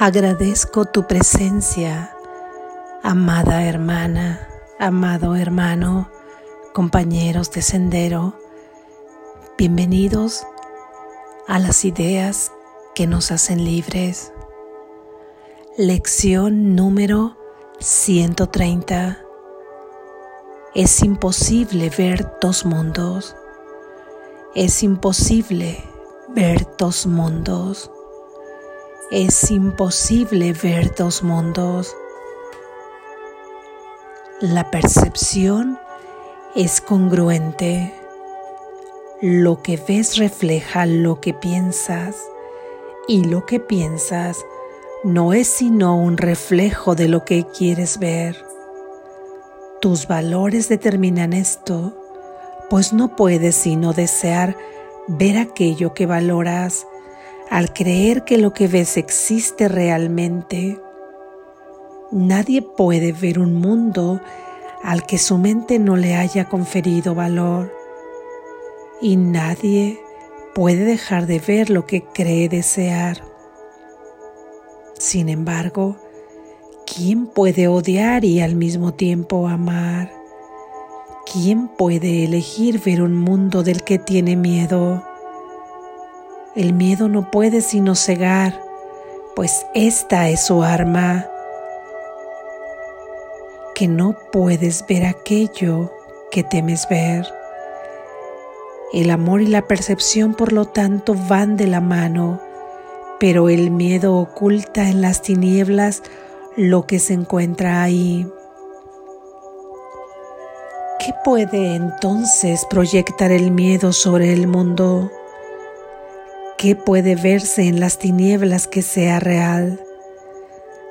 Agradezco tu presencia, amada hermana, amado hermano, compañeros de sendero. Bienvenidos a las ideas que nos hacen libres. Lección número 130. Es imposible ver dos mundos. Es imposible ver dos mundos. Es imposible ver dos mundos. La percepción es congruente. Lo que ves refleja lo que piensas y lo que piensas no es sino un reflejo de lo que quieres ver. Tus valores determinan esto, pues no puedes sino desear ver aquello que valoras al creer que lo que ves existe realmente. Nadie puede ver un mundo al que su mente no le haya conferido valor y nadie puede dejar de ver lo que cree desear. Sin embargo, ¿quién puede odiar y al mismo tiempo amar? ¿Quién puede elegir ver un mundo del que tiene miedo? El miedo no puede sino cegar, pues esta es su arma, que no puedes ver aquello que temes ver. El amor y la percepción, por lo tanto, van de la mano pero el miedo oculta en las tinieblas lo que se encuentra ahí. ¿Qué puede entonces proyectar el miedo sobre el mundo? ¿Qué puede verse en las tinieblas que sea real?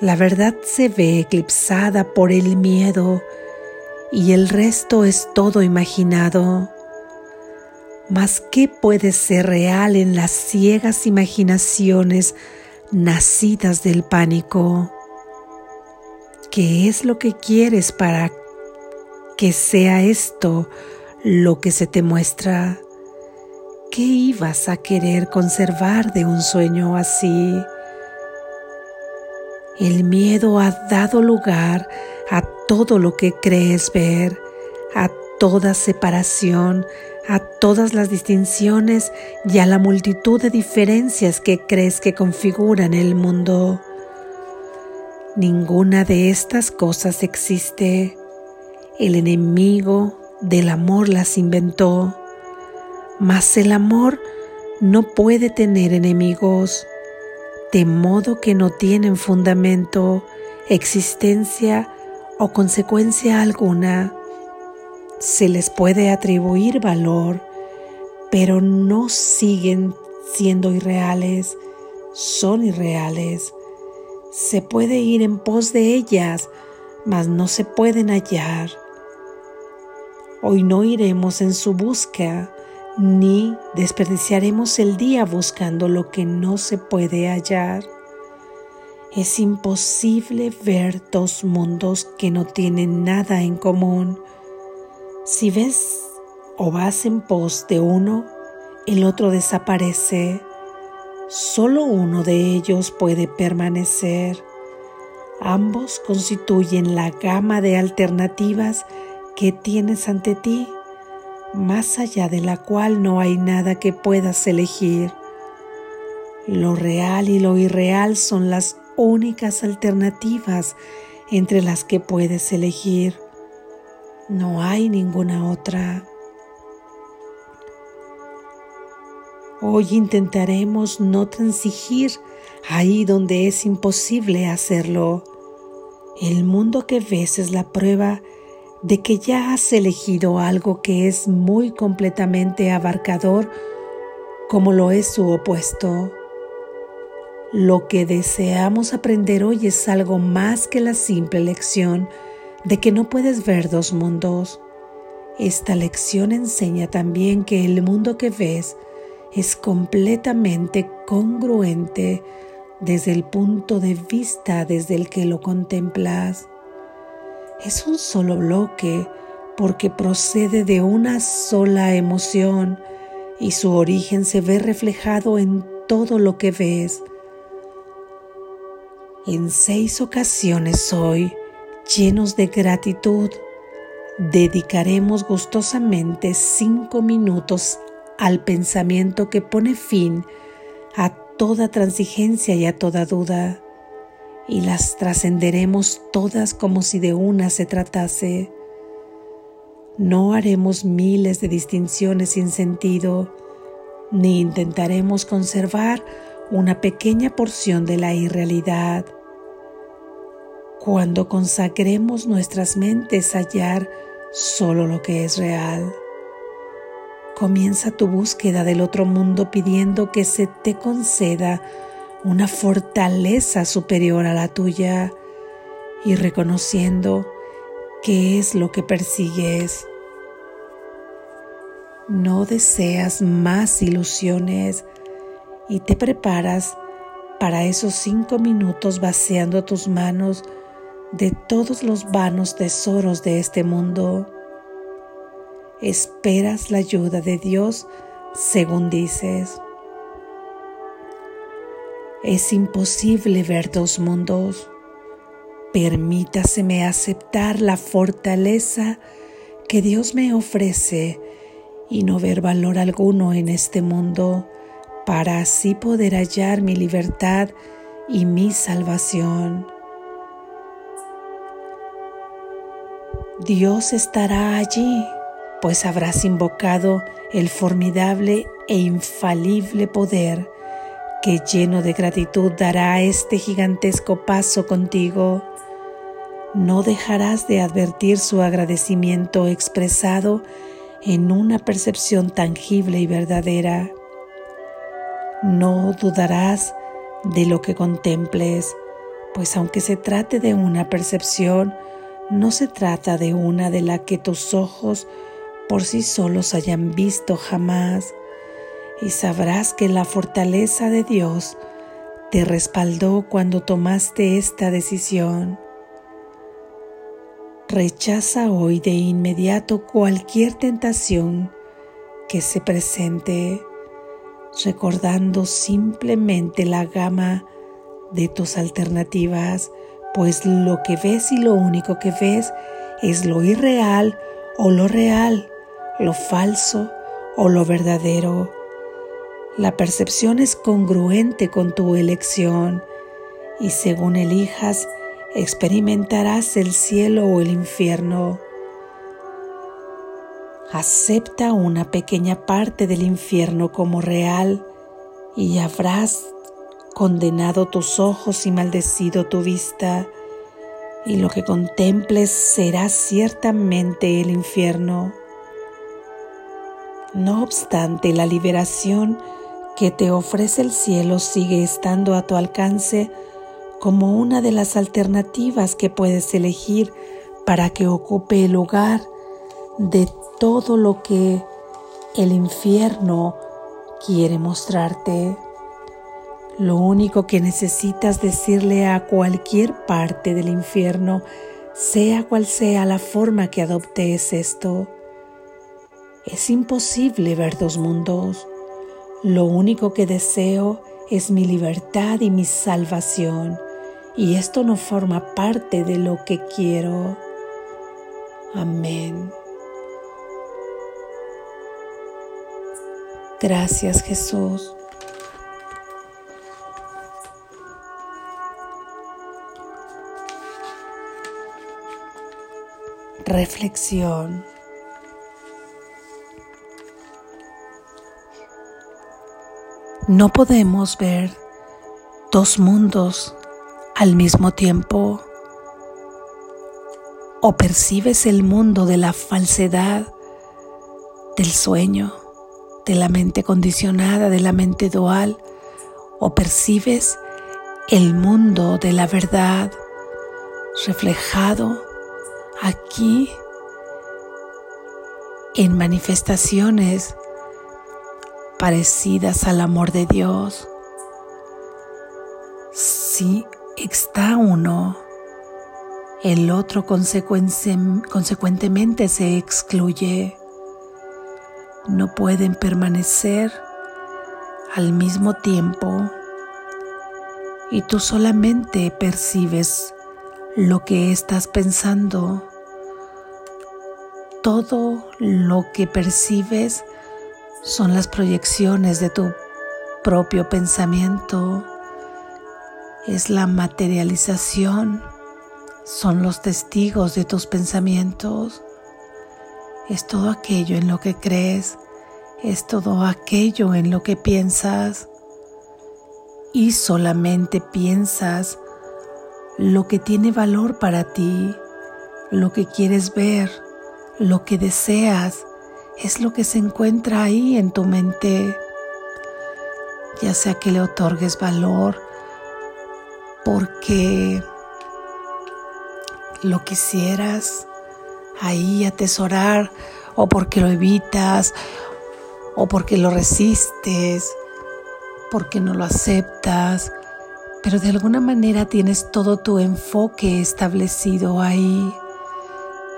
La verdad se ve eclipsada por el miedo y el resto es todo imaginado. Mas ¿qué puede ser real en las ciegas imaginaciones nacidas del pánico? ¿Qué es lo que quieres para que sea esto lo que se te muestra? ¿Qué ibas a querer conservar de un sueño así? El miedo ha dado lugar a todo lo que crees ver, a toda separación, a todas las distinciones y a la multitud de diferencias que crees que configuran el mundo. Ninguna de estas cosas existe. El enemigo del amor las inventó, mas el amor no puede tener enemigos, de modo que no tienen fundamento, existencia o consecuencia alguna se les puede atribuir valor, pero no siguen siendo irreales, son irreales. Se puede ir en pos de ellas, mas no se pueden hallar. Hoy no iremos en su búsqueda, ni desperdiciaremos el día buscando lo que no se puede hallar. Es imposible ver dos mundos que no tienen nada en común si ves o vas en pos de uno, el otro desaparece. Solo uno de ellos puede permanecer. Ambos constituyen la gama de alternativas que tienes ante ti, más allá de la cual no hay nada que puedas elegir. Lo real y lo irreal son las únicas alternativas entre las que puedes elegir. No hay ninguna otra. Hoy intentaremos no transigir ahí donde es imposible hacerlo. El mundo que ves es la prueba de que ya has elegido algo que es muy completamente abarcador como lo es su opuesto. Lo que deseamos aprender hoy es algo más que la simple lección de que no puedes ver dos mundos. Esta lección enseña también que el mundo que ves es completamente congruente desde el punto de vista desde el que lo contemplas. Es un solo bloque porque procede de una sola emoción y su origen se ve reflejado en todo lo que ves. en seis ocasiones hoy, llenos de gratitud, dedicaremos gustosamente cinco minutos al pensamiento que pone fin a toda transigencia y a toda duda, y las trascenderemos todas como si de una se tratase. No haremos miles de distinciones sin sentido, ni intentaremos conservar una pequeña porción de la irrealidad. Cuando consagremos nuestras mentes a hallar solo lo que es real, comienza tu búsqueda del otro mundo pidiendo que se te conceda una fortaleza superior a la tuya y reconociendo qué es lo que persigues. No deseas más ilusiones y te preparas para esos cinco minutos vaciando tus manos de todos los vanos tesoros de este mundo. Esperas la ayuda de Dios según dices. Es imposible ver dos mundos. Permítaseme aceptar la fortaleza que Dios me ofrece y no ver valor alguno en este mundo para así poder hallar mi libertad y mi salvación. Dios estará allí, pues habrás invocado el formidable e infalible poder que lleno de gratitud dará este gigantesco paso contigo no dejarás de advertir su agradecimiento expresado en una percepción tangible y verdadera. No dudarás de lo que contemples, pues aunque se trate de una percepción, no se trata de una de la que tus ojos por sí solos hayan visto jamás, y sabrás que la fortaleza de Dios te respaldó cuando tomaste esta decisión. Rechaza hoy de inmediato cualquier tentación que se presente, recordando simplemente la gama de tus alternativas, pues lo que ves y lo único que ves es lo irreal o lo real, lo falso o lo verdadero. La percepción es congruente con tu elección y según elijas, experimentarás el cielo o el infierno. Acepta una pequeña parte del infierno como real y habrás condenado tus ojos y maldecido tu vista, y lo que contemples será ciertamente el infierno. No obstante, la liberación que te ofrece el cielo sigue estando a tu alcance como una de las alternativas que puedes elegir para que ocupe el lugar de todo lo que el infierno quiere mostrarte. Lo único que necesitas decirle a cualquier parte del infierno, sea cual sea la forma que adopte es esto. Es imposible ver dos mundos. Lo único que deseo es mi libertad y mi salvación y esto no forma parte de lo que quiero. Amén. Gracias Jesús. Reflexión. No podemos ver dos mundos al mismo tiempo. O percibes el mundo de la falsedad, del sueño, de la mente condicionada, de la mente dual, o percibes el mundo de la verdad reflejado aquí en manifestaciones parecidas al amor de Dios. Sí, está uno, el otro consecuentemente se excluye. No pueden permanecer al mismo tiempo. y tú solamente percibes lo que estás pensando. Todo lo que percibes son las proyecciones de tu propio pensamiento, es la materialización, son los testigos de tus pensamientos, es todo aquello en lo que crees, es todo aquello en lo que piensas y solamente piensas lo que tiene valor para ti, lo que quieres ver, lo que deseas, es lo que se encuentra ahí en tu mente, ya sea que le otorgues valor porque lo quisieras ahí atesorar o porque lo evitas o porque lo resistes, porque no lo aceptas, pero de alguna manera tienes todo tu enfoque establecido ahí.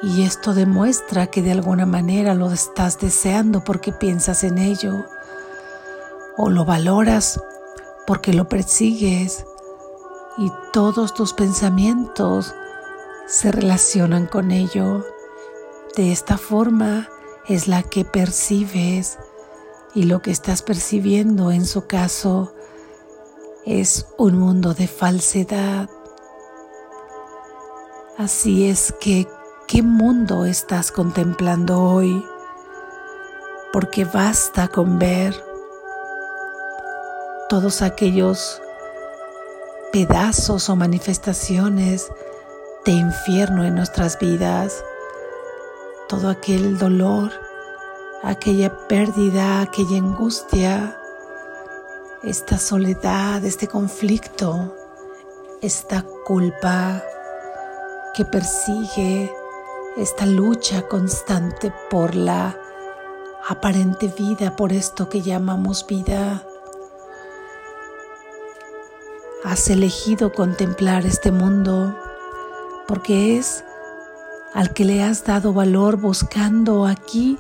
Y esto demuestra que de alguna manera lo estás deseando porque piensas en ello. O lo valoras porque lo persigues. Y todos tus pensamientos se relacionan con ello. De esta forma es la que percibes y lo que estás percibiendo en su caso es un mundo de falsedad. Así es que, ¿qué mundo estás contemplando hoy? Porque basta con ver todos aquellos pedazos o manifestaciones de infierno en nuestras vidas, todo aquel dolor aquella pérdida, aquella angustia, esta soledad, este conflicto, esta culpa que persigue esta lucha constante por la aparente vida, por esto que llamamos vida. Has elegido contemplar este mundo porque es al que le has dado valor buscando aquí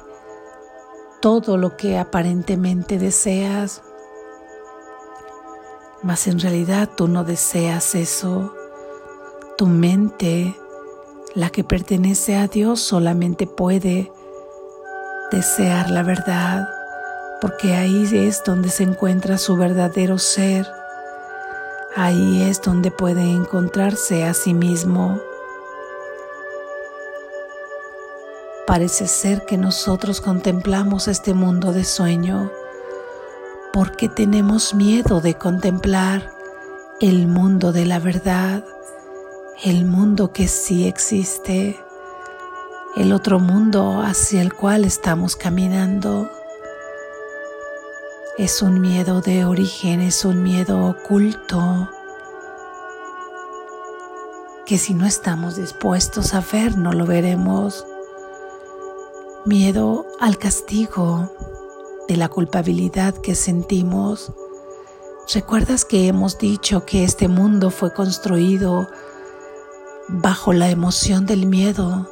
todo lo que aparentemente deseas, mas en realidad tú no deseas eso. Tu mente, la que pertenece a Dios, solamente puede desear la verdad, porque ahí es donde se encuentra su verdadero ser. Ahí es donde puede encontrarse a sí mismo. Parece ser que nosotros contemplamos este mundo de sueño porque tenemos miedo de contemplar el mundo de la verdad, el mundo que sí existe, el otro mundo hacia el cual estamos caminando. Es un miedo de origen, es un miedo oculto que si no estamos dispuestos a ver no lo veremos miedo al castigo, de la culpabilidad que sentimos. ¿Recuerdas que hemos dicho que este mundo fue construido bajo la emoción del miedo?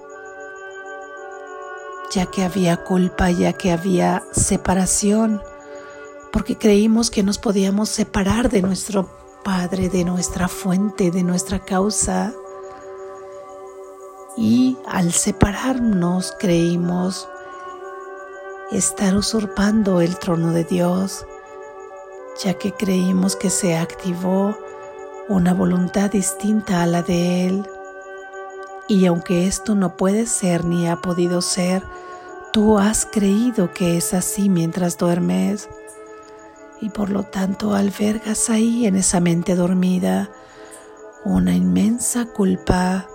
Ya que había culpa, ya que había separación, porque creímos que nos podíamos separar de nuestro Padre, de nuestra fuente, de nuestra causa y al separarnos creímos estar usurpando el trono de Dios, ya que creímos que se activó una voluntad distinta a la de Él. Y aunque esto no puede ser ni ha podido ser, tú has creído que es así mientras duermes. Y por lo tanto albergas ahí en esa mente dormida una inmensa culpa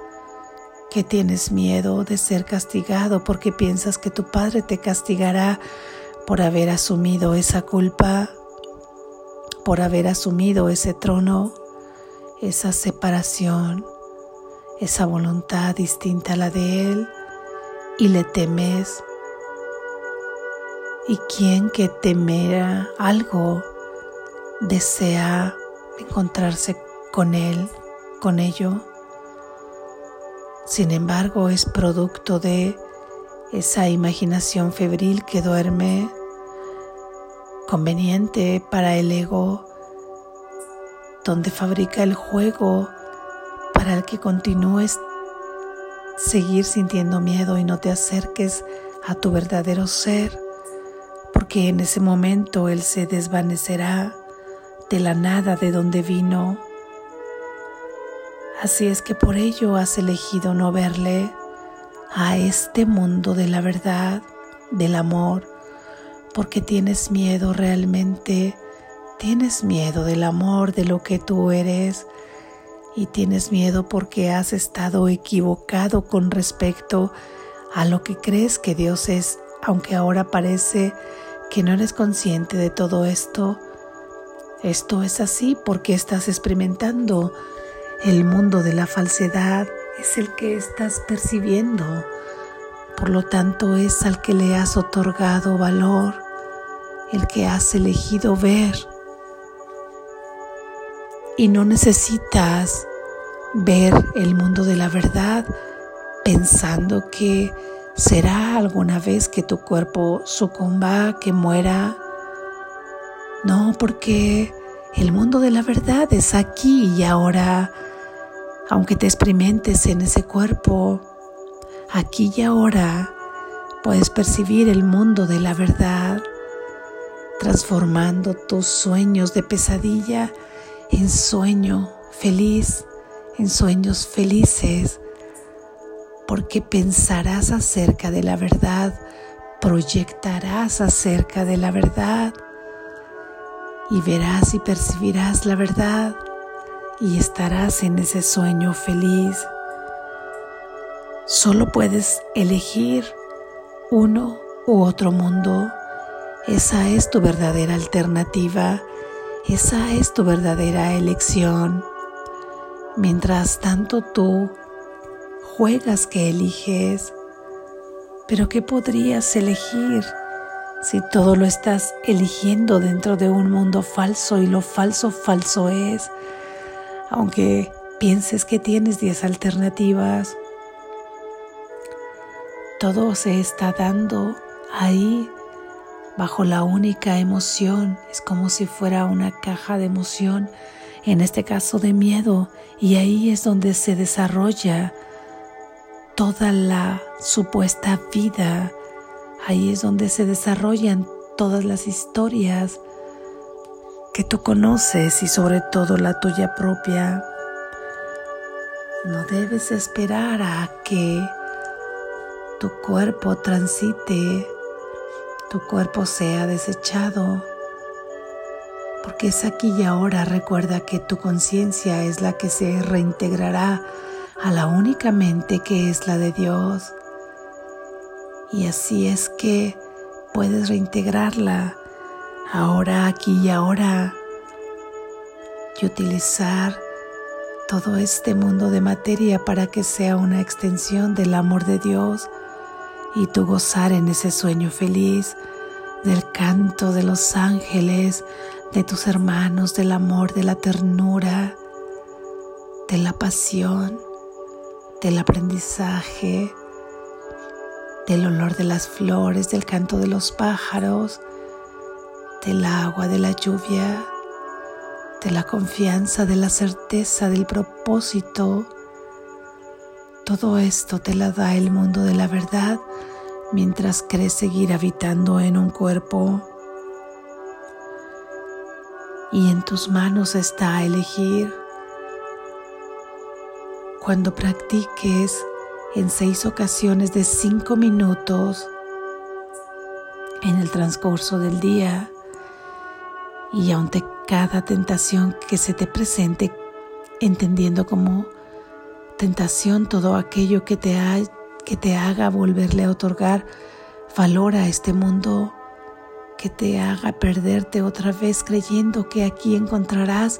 que tienes miedo de ser castigado porque piensas que tu Padre te castigará por haber asumido esa culpa, por haber asumido ese trono, esa separación, esa voluntad distinta a la de Él y le temes. Y quien que temera algo desea encontrarse con Él, con ello. Sin embargo, es producto de esa imaginación febril que duerme, conveniente para el ego, donde fabrica el juego para el que continúes seguir sintiendo miedo y no te acerques a tu verdadero ser, porque en ese momento Él se desvanecerá de la nada de donde vino. Así es que por ello has elegido no verle a este mundo de la verdad, del amor, porque tienes miedo realmente, tienes miedo del amor, de lo que tú eres, y tienes miedo porque has estado equivocado con respecto a lo que crees que Dios es, aunque ahora parece que no eres consciente de todo esto. Esto es así porque estás experimentando el mundo de la falsedad, es el que estás percibiendo, por lo tanto es al que le has otorgado valor, el que has elegido ver y no necesitas ver el mundo de la verdad pensando que será alguna vez que tu cuerpo sucumba, que muera. No, porque el mundo de la verdad es aquí y ahora, aunque te experimentes en ese cuerpo, aquí y ahora puedes percibir el mundo de la verdad, transformando tus sueños de pesadilla en sueño feliz, en sueños felices, porque pensarás acerca de la verdad, proyectarás acerca de la verdad y verás y percibirás la verdad y estarás en ese sueño feliz. Solo puedes elegir uno u otro mundo. Esa es tu verdadera alternativa esa es tu verdadera elección. Mientras tanto tú juegas que eliges, pero ¿qué podrías elegir si todo lo estás eligiendo dentro de un mundo falso y lo falso falso es? Aunque pienses que tienes 10 alternativas, todo se está dando ahí bajo la única emoción. Es como si fuera una caja de emoción, en este caso de miedo, y ahí es donde se desarrolla toda la supuesta vida. Ahí es donde se desarrollan todas las historias que tú conoces y sobre todo la tuya propia. No debes esperar a que tu cuerpo transite tu cuerpo sea desechado, porque es aquí y ahora recuerda que tu conciencia es la que se reintegrará a la única mente que es la de Dios. Y así es que puedes reintegrarla ahora, aquí y ahora y utilizar todo este mundo de materia para que sea una extensión del amor de Dios y tú gozar en ese sueño feliz del canto de los ángeles, de tus hermanos, del amor, de la ternura, de la pasión, del aprendizaje, del olor de las flores, del canto de los pájaros, del agua, de la lluvia, de la confianza, de la certeza, del propósito, todo esto te la da el mundo de la verdad mientras crees seguir habitando en un cuerpo. Y en tus manos está elegir. Cuando practiques en seis ocasiones de cinco minutos en el transcurso del día y ante cada tentación que se te presente, entendiendo como tentación, todo aquello que te, que te haga volverle a otorgar valor a este mundo, que te haga perderte otra vez creyendo que aquí encontrarás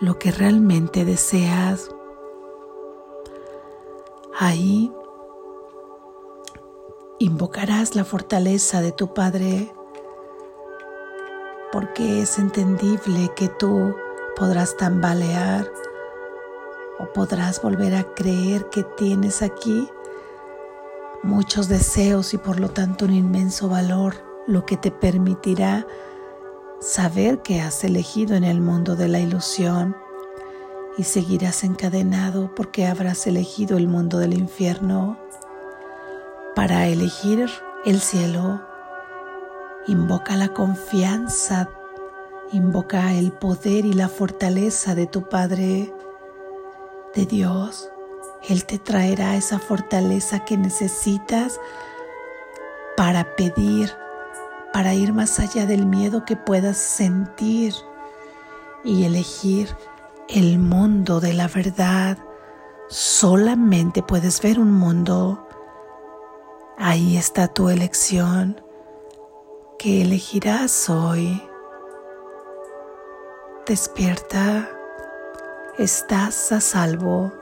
lo que realmente deseas. Ahí invocarás la fortaleza de tu Padre, porque es entendible que tú podrás tambalear o podrás volver a creer que tienes aquí muchos deseos y por lo tanto un inmenso valor, lo que te permitirá saber que has elegido en el mundo de la ilusión y seguirás encadenado porque habrás elegido el mundo del infierno para elegir el cielo. Invoca la confianza, invoca el poder y la fortaleza de tu Padre, de Dios. Él te traerá esa fortaleza que necesitas para pedir, para ir más allá del miedo que puedas sentir y elegir el mundo de la verdad. Solamente puedes ver un mundo. Ahí está tu elección. ¿Qué elegirás hoy? Despierta. Estás a salvo.